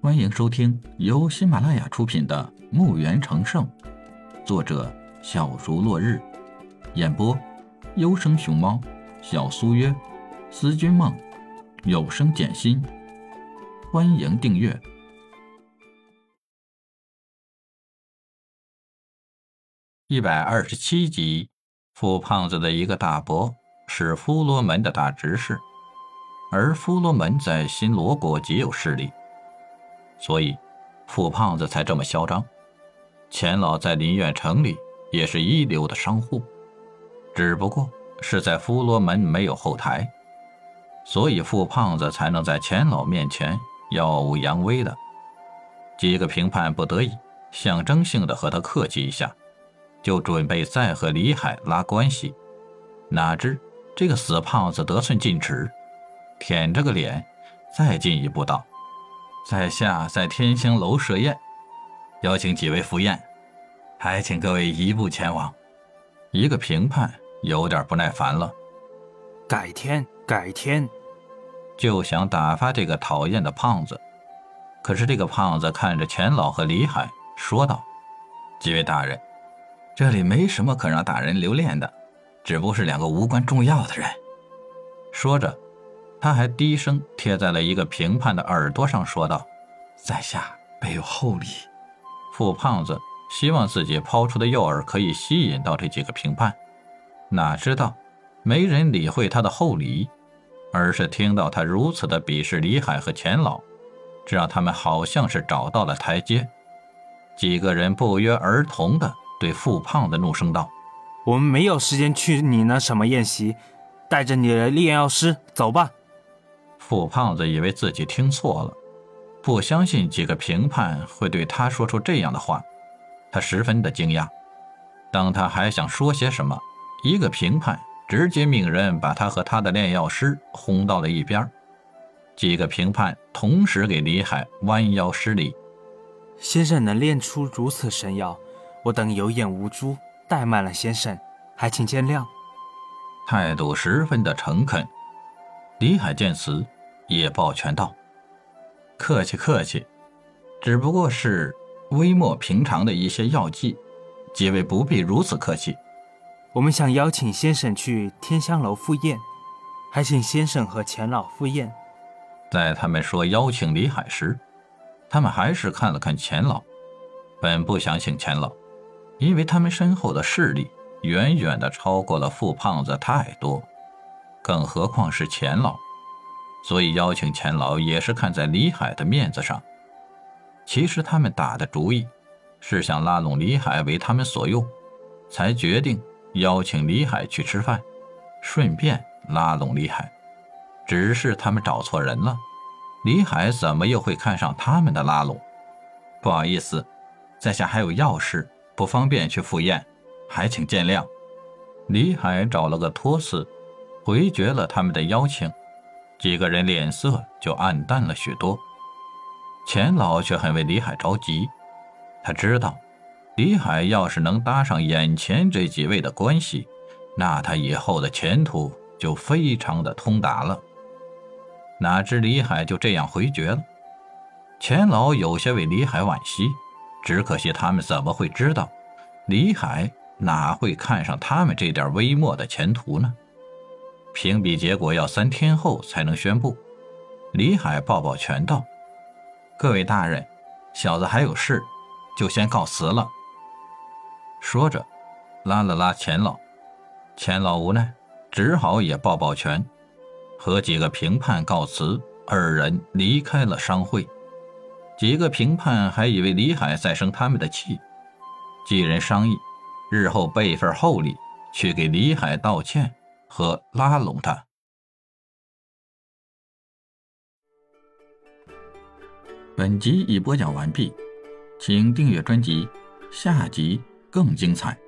欢迎收听由喜马拉雅出品的《墓园成圣》，作者小竹落日，演播优生熊猫、小苏约、思君梦、有声简心。欢迎订阅一百二十七集。富胖子的一个大伯是夫罗门的大执事，而夫罗门在新罗国极有势力。所以，富胖子才这么嚣张。钱老在林苑城里也是一流的商户，只不过是在夫罗门没有后台，所以富胖子才能在钱老面前耀武扬威的。几个评判不得已，象征性的和他客气一下，就准备再和李海拉关系。哪知这个死胖子得寸进尺，舔着个脸，再进一步道。在下在天星楼设宴，邀请几位赴宴，还请各位移步前往。一个评判有点不耐烦了，改天，改天，就想打发这个讨厌的胖子。可是这个胖子看着钱老和李海，说道：“几位大人，这里没什么可让大人留恋的，只不过是两个无关重要的人。”说着。他还低声贴在了一个评判的耳朵上，说道：“在下备有厚礼。”富胖子希望自己抛出的诱饵可以吸引到这几个评判，哪知道没人理会他的厚礼，而是听到他如此的鄙视李海和钱老，这让他们好像是找到了台阶。几个人不约而同的对富胖子怒声道：“我们没有时间去你那什么宴席，带着你的炼药师走吧。”富胖子以为自己听错了，不相信几个评判会对他说出这样的话，他十分的惊讶。当他还想说些什么，一个评判直接命人把他和他的炼药师轰到了一边。几个评判同时给李海弯腰施礼：“先生能炼出如此神药，我等有眼无珠，怠慢了先生，还请见谅。”态度十分的诚恳。李海见此。也抱拳道：“客气客气，只不过是微末平常的一些药剂，几位不必如此客气。我们想邀请先生去天香楼赴宴，还请先生和钱老赴宴。”在他们说邀请李海时，他们还是看了看钱老。本不想请钱老，因为他们身后的势力远远的超过了富胖子太多，更何况是钱老。所以邀请钱老也是看在李海的面子上。其实他们打的主意，是想拉拢李海为他们所用，才决定邀请李海去吃饭，顺便拉拢李海。只是他们找错人了，李海怎么又会看上他们的拉拢？不好意思，在下还有要事，不方便去赴宴，还请见谅。李海找了个托词，回绝了他们的邀请。几个人脸色就暗淡了许多，钱老却很为李海着急。他知道，李海要是能搭上眼前这几位的关系，那他以后的前途就非常的通达了。哪知李海就这样回绝了，钱老有些为李海惋惜。只可惜他们怎么会知道，李海哪会看上他们这点微末的前途呢？评比结果要三天后才能宣布。李海抱抱拳道：“各位大人，小子还有事，就先告辞了。”说着，拉了拉钱老。钱老无奈，只好也抱抱拳，和几个评判告辞。二人离开了商会。几个评判还以为李海在生他们的气，几人商议，日后备一份厚礼，去给李海道歉。和拉拢他。本集已播讲完毕，请订阅专辑，下集更精彩。